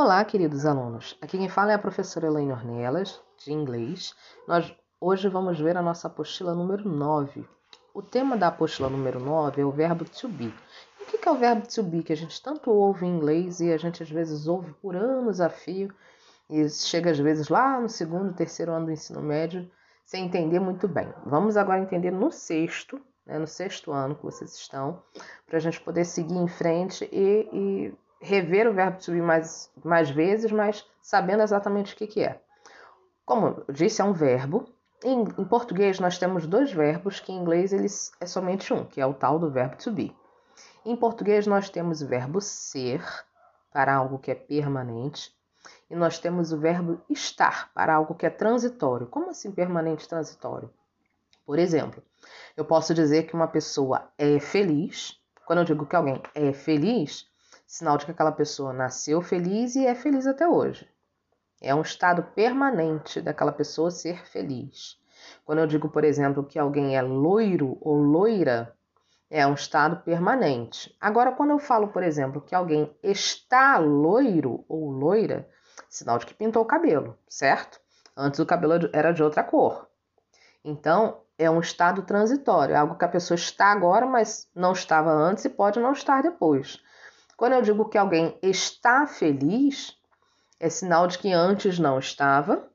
Olá, queridos alunos. Aqui quem fala é a professora Elaine Ornelas, de inglês. Nós hoje vamos ver a nossa apostila número 9. O tema da apostila número 9 é o verbo to be. E o que é o verbo to be que a gente tanto ouve em inglês e a gente às vezes ouve por anos a fio e chega às vezes lá no segundo, terceiro ano do ensino médio sem entender muito bem. Vamos agora entender no sexto, né, no sexto ano que vocês estão, para a gente poder seguir em frente e, e rever o verbo be mais, mais vezes, mas sabendo exatamente o que, que é. Como eu disse, é um verbo. Em, em, português, nós temos dois verbos que em inglês eles é somente um, que é o tal do verbo to be. Em português, nós temos o verbo ser, para algo que é permanente, e nós temos o verbo estar, para algo que é transitório. Como assim permanente transitório? Por exemplo, eu posso dizer que uma pessoa é feliz. Quando eu digo que alguém é feliz, sinal de que aquela pessoa nasceu feliz e é feliz até hoje. É um estado permanente daquela pessoa ser feliz. Quando eu digo, por exemplo, que alguém é loiro ou loira, é um estado permanente. Agora, quando eu falo, por exemplo, que alguém está loiro ou loira, sinal de que pintou o cabelo, certo? Antes o cabelo era de outra cor. Então, é um estado transitório, é algo que a pessoa está agora, mas não estava antes e pode não estar depois. Quando eu digo que alguém está feliz, é sinal de que antes não estava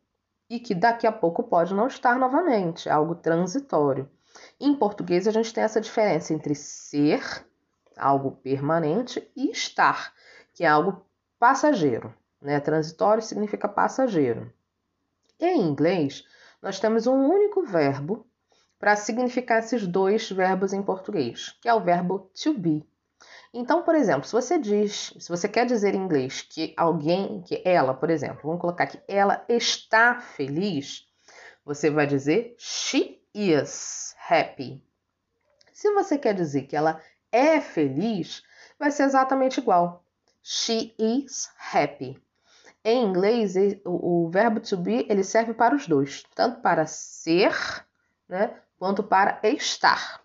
e que daqui a pouco pode não estar novamente, é algo transitório. Em português, a gente tem essa diferença entre ser, algo permanente, e estar, que é algo passageiro. Né? Transitório significa passageiro. Em inglês, nós temos um único verbo para significar esses dois verbos em português, que é o verbo to be. Então, por exemplo, se você diz, se você quer dizer em inglês que alguém, que ela, por exemplo, vamos colocar que ela está feliz, você vai dizer she is happy. Se você quer dizer que ela é feliz, vai ser exatamente igual. She is happy. Em inglês, o, verbo to be ele serve para os dois, tanto para ser, né, quanto para estar.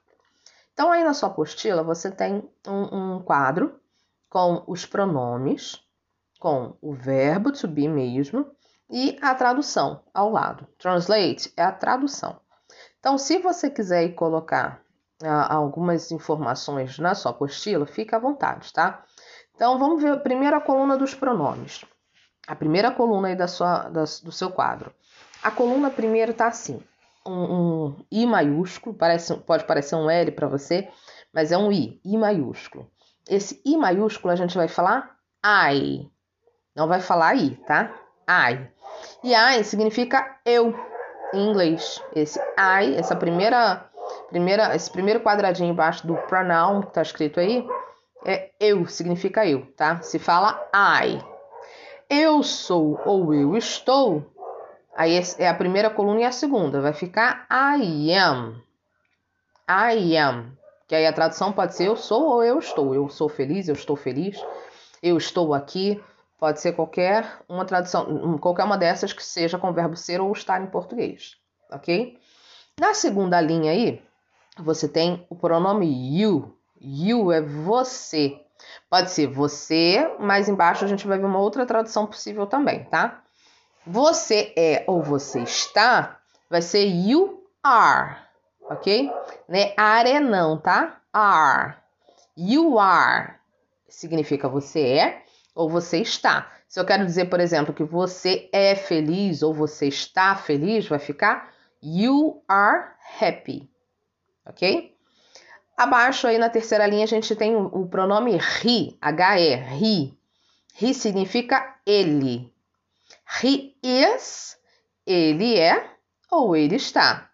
Então, aí na sua apostila, você tem um, um quadro com os pronomes, com o verbo to be mesmo e a tradução ao lado. Translate é a tradução. Então, se você quiser colocar ah, algumas informações na sua apostila, fica à vontade, tá? Então, vamos ver a coluna dos pronomes. A primeira coluna aí da sua, da, do seu quadro. A coluna primeiro tá assim: um, um I maiúsculo, parece, pode parecer um L para você, mas é um I, I maiúsculo. Esse I maiúsculo a gente vai falar I, não vai falar I, tá? I. E I significa eu em inglês. Esse I, essa primeira, primeira, esse primeiro quadradinho embaixo do pronoun que tá escrito aí, é eu, significa eu, tá? Se fala I. Eu sou ou eu estou Aí é a primeira coluna e a segunda. Vai ficar I am. I am. Que aí a tradução pode ser eu sou ou eu estou. Eu sou feliz, eu estou feliz. Eu estou aqui. Pode ser qualquer uma tradução, qualquer uma dessas que seja com o verbo ser ou estar em português, ok? Na segunda linha aí, você tem o pronome you. You é você. Pode ser você, mas embaixo a gente vai ver uma outra tradução possível também, tá? Você é ou você está, vai ser you are, ok? Né? Are é não, tá? Are. You are significa você é ou você está. Se eu quero dizer, por exemplo, que você é feliz ou você está feliz, vai ficar you are happy, ok? Abaixo aí na terceira linha a gente tem o pronome he, H-E, he. He significa ele, He is, ele é ou ele está.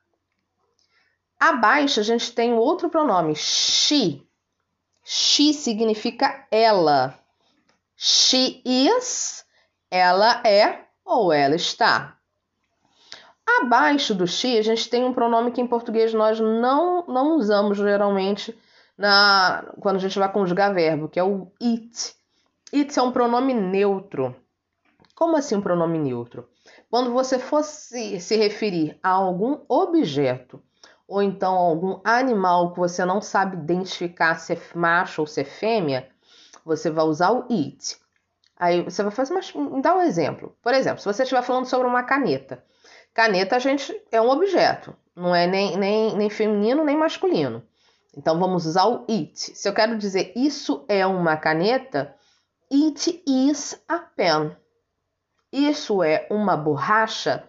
Abaixo a gente tem outro pronome, she. She significa ela. She is, ela é ou ela está. Abaixo do she, a gente tem um pronome que em português nós não, não usamos geralmente na, quando a gente vai conjugar verbo, que é o it. It é um pronome neutro. Como assim um pronome neutro? Quando você fosse se referir a algum objeto ou então algum animal que você não sabe identificar se é macho ou se é fêmea, você vai usar o it. Aí você vai fazer, mas dá um exemplo. Por exemplo, se você estiver falando sobre uma caneta. Caneta, a gente é um objeto, não é nem, nem, nem feminino nem masculino. Então vamos usar o it. Se eu quero dizer isso é uma caneta, it is a pen. Isso é uma borracha,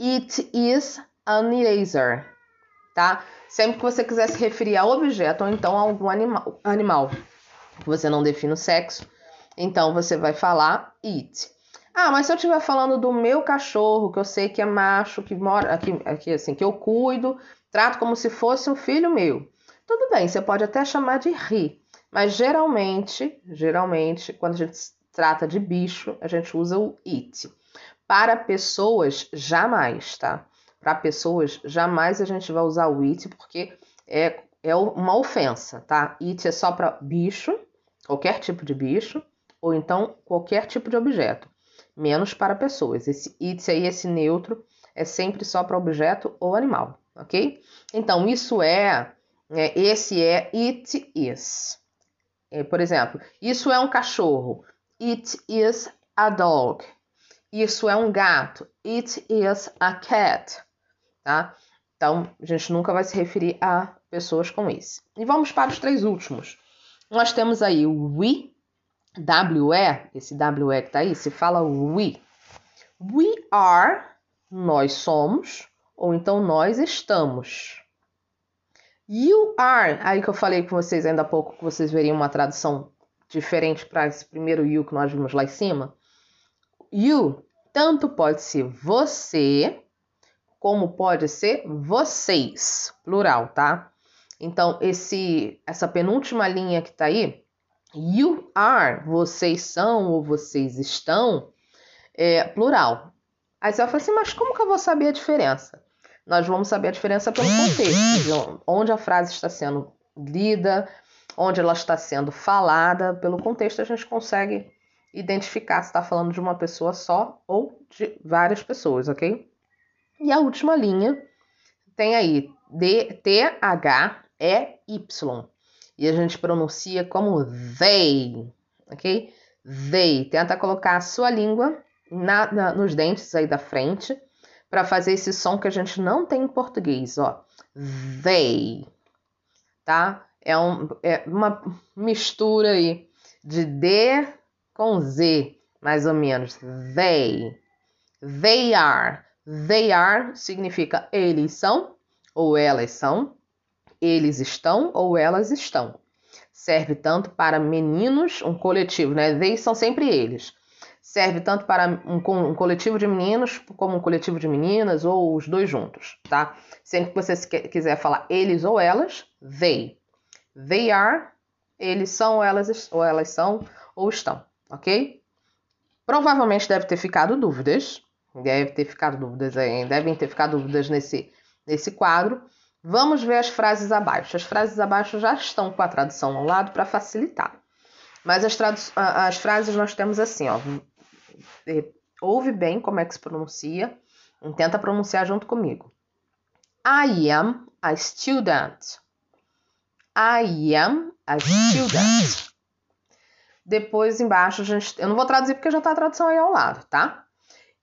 it is an eraser, tá? Sempre que você quiser se referir a objeto ou então a algum animal, animal você não define o sexo, então você vai falar it. Ah, mas se eu estiver falando do meu cachorro, que eu sei que é macho, que mora aqui, aqui assim, que eu cuido, trato como se fosse um filho meu. Tudo bem, você pode até chamar de ri, mas geralmente, geralmente, quando a gente trata de bicho, a gente usa o it. Para pessoas, jamais, tá? Para pessoas, jamais a gente vai usar o it porque é, é uma ofensa, tá? It é só para bicho, qualquer tipo de bicho, ou então qualquer tipo de objeto, menos para pessoas. Esse it aí, esse neutro, é sempre só para objeto ou animal, ok? Então, isso é, é esse é it is. É, por exemplo, isso é um cachorro. It is a dog. Isso é um gato. It is a cat. Tá? Então, a gente nunca vai se referir a pessoas com esse. E vamos para os três últimos. Nós temos aí o we, WE, esse WE que tá aí, se fala we. We are, nós somos, ou então nós estamos. You are, aí que eu falei com vocês ainda há pouco, que vocês veriam uma tradução diferente para esse primeiro you que nós vimos lá em cima. You tanto pode ser você, como pode ser vocês, plural, tá? Então, esse essa penúltima linha que tá aí, you are, vocês são ou vocês estão, é plural. Aí você vai falar assim, mas como que eu vou saber a diferença? nós vamos saber a diferença pelo contexto, onde a frase está sendo lida, onde ela está sendo falada. Pelo contexto, a gente consegue identificar se está falando de uma pessoa só ou de várias pessoas, ok? E a última linha tem aí T-H-E-Y. E a gente pronuncia como they, ok? They. Tenta colocar a sua língua na, na, nos dentes aí da frente para fazer esse som que a gente não tem em português, ó. They, tá? É, um, é uma mistura aí de D com Z, mais ou menos. They. They are. They are significa eles são ou elas são. Eles estão ou elas estão. Serve tanto para meninos, um coletivo, né? They são sempre eles serve tanto para um, um, coletivo de meninos como um coletivo de meninas ou os dois juntos, tá? Sempre que você quiser falar eles ou elas, they. They are, eles são elas, ou elas são ou estão, ok? Provavelmente deve ter ficado dúvidas, deve ter ficado dúvidas aí, devem ter ficado dúvidas nesse, nesse quadro. Vamos ver as frases abaixo. As frases abaixo já estão com a tradução ao lado para facilitar. Mas as, as frases nós temos assim, ó ouve bem como é que se pronuncia tenta pronunciar junto comigo. I am a student. I am a student. Depois embaixo, a gente, eu não vou traduzir porque já está a tradução aí ao lado, tá?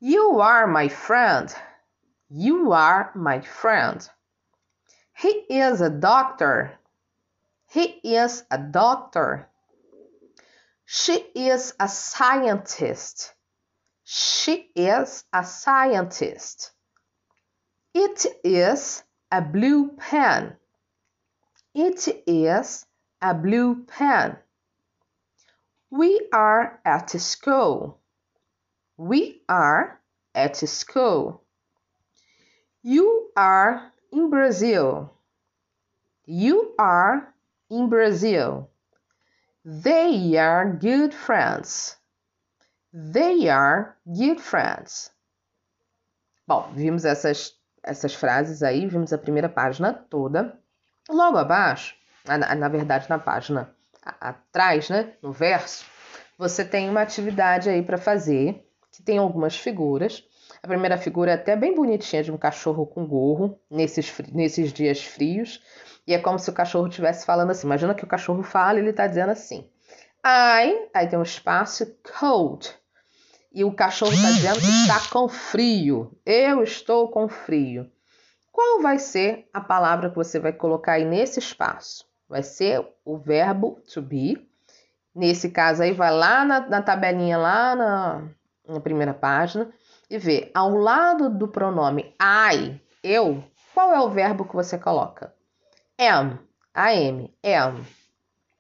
You are my friend. You are my friend. He is a doctor. He is a doctor. She is a scientist. She is a scientist. It is a blue pen. It is a blue pen. We are at school. We are at school. You are in Brazil. You are in Brazil. They are good friends. They are good friends. Bom, vimos essas, essas frases aí, vimos a primeira página toda. Logo abaixo, na, na verdade, na página atrás, né, no verso, você tem uma atividade aí para fazer, que tem algumas figuras. A primeira figura é até bem bonitinha, de um cachorro com gorro, nesses, nesses dias frios. E é como se o cachorro estivesse falando assim. Imagina que o cachorro fala e ele está dizendo assim: I, aí tem um espaço, cold. E o cachorro está dizendo que está com frio. Eu estou com frio. Qual vai ser a palavra que você vai colocar aí nesse espaço? Vai ser o verbo to be. Nesse caso aí, vai lá na, na tabelinha, lá na, na primeira página, e vê ao lado do pronome I, eu, qual é o verbo que você coloca? Am, am, am.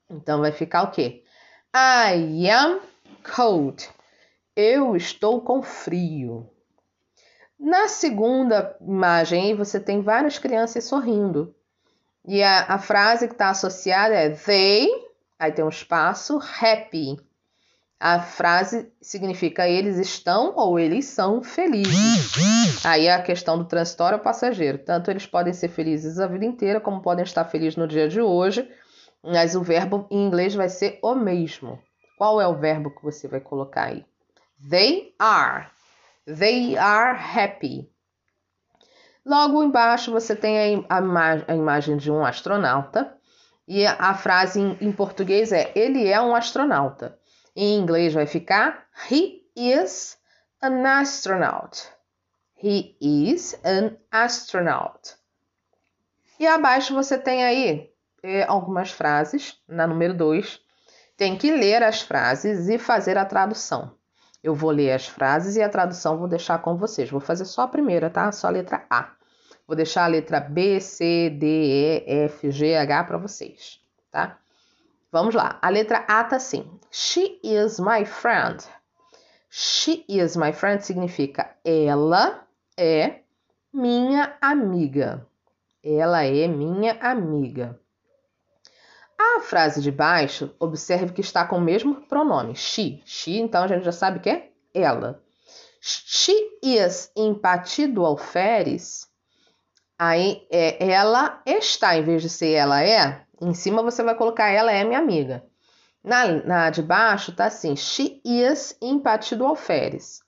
Então vai ficar o quê? I am cold. Eu estou com frio. Na segunda imagem, você tem várias crianças sorrindo. E a, a frase que está associada é they, aí tem um espaço, happy. A frase significa eles estão ou eles são felizes. Aí é a questão do transitório passageiro. Tanto eles podem ser felizes a vida inteira, como podem estar felizes no dia de hoje, mas o verbo em inglês vai ser o mesmo. Qual é o verbo que você vai colocar aí? They are. They are happy. Logo embaixo você tem a, ima a imagem de um astronauta e a frase em, em português é ele é um astronauta. Em inglês vai ficar He is an astronaut. He is an astronaut. E abaixo você tem aí é, algumas frases, na número 2. Tem que ler as frases e fazer a tradução. Eu vou ler as frases e a tradução vou deixar com vocês. Vou fazer só a primeira, tá? Só a letra A. Vou deixar a letra B, C, D, E, F, G, H para vocês, tá? Vamos lá. A letra A tá assim. She is my friend. She is my friend significa ela é minha amiga. Ela é minha amiga. A frase de baixo, observe que está com o mesmo pronome, she. She, então a gente já sabe que é ela. She is empatido alferes. Aí é ela está, em vez de ser ela é, em cima você vai colocar ela é minha amiga. Na, na de baixo tá assim, she is empatido alferes.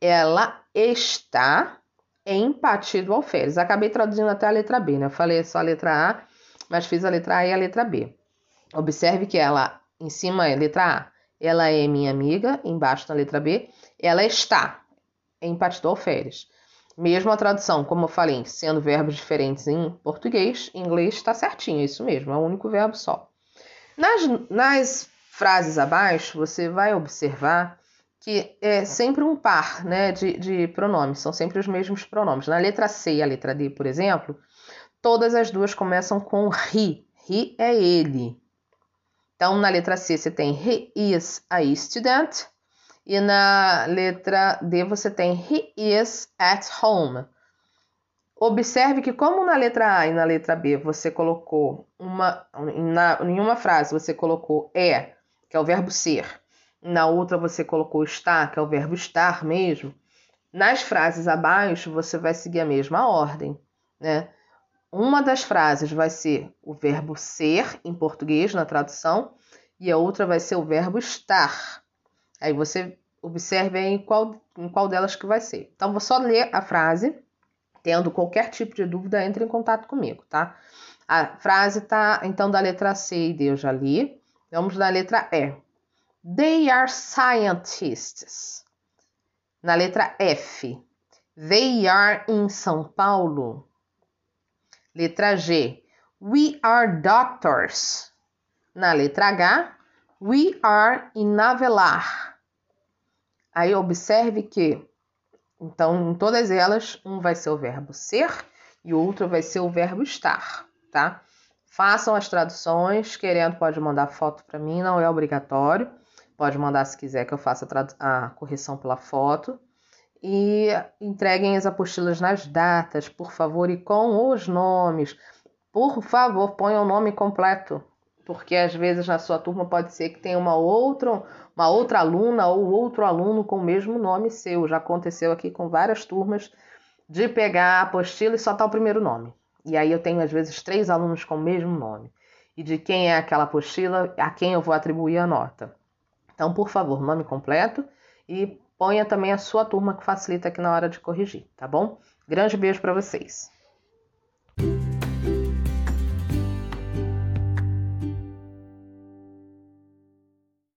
Ela está empatido alferes. Acabei traduzindo até a letra B, né? Eu falei só a letra A, mas fiz a letra A e a letra B. Observe que ela, em cima é letra A, ela é minha amiga, embaixo na letra B, ela está, empatou férias. Mesmo a tradução, como eu falei, sendo verbos diferentes em português, em inglês está certinho, é isso mesmo, é um único verbo só. Nas, nas frases abaixo, você vai observar que é sempre um par né, de, de pronomes, são sempre os mesmos pronomes. Na letra C e a letra D, por exemplo, todas as duas começam com he. He é ele, então, na letra C você tem he is a student. E na letra D você tem he is at home. Observe que como na letra A e na letra B você colocou uma na, em uma frase você colocou é, que é o verbo ser, na outra você colocou está, que é o verbo estar mesmo. Nas frases abaixo você vai seguir a mesma ordem, né? Uma das frases vai ser o verbo ser, em português, na tradução, e a outra vai ser o verbo estar. Aí você observe em qual, em qual delas que vai ser. Então, vou só ler a frase. Tendo qualquer tipo de dúvida, entre em contato comigo, tá? A frase tá, então, da letra C e D eu já li. Vamos da letra E. They are scientists. Na letra F. They are in São Paulo. Letra G. We are doctors. Na letra H. We are in Avelar. Aí observe que, então, em todas elas, um vai ser o verbo ser e o outro vai ser o verbo estar, tá? Façam as traduções, querendo pode mandar foto para mim, não é obrigatório. Pode mandar se quiser que eu faça a, a correção pela foto e entreguem as apostilas nas datas, por favor, e com os nomes. Por favor, ponham o nome completo, porque às vezes na sua turma pode ser que tenha uma outra, uma outra aluna ou outro aluno com o mesmo nome seu. Já aconteceu aqui com várias turmas de pegar a apostila e só tá o primeiro nome. E aí eu tenho às vezes três alunos com o mesmo nome. E de quem é aquela apostila, a quem eu vou atribuir a nota. Então, por favor, nome completo e Ponha também a sua turma que facilita aqui na hora de corrigir, tá bom? Grande beijo para vocês.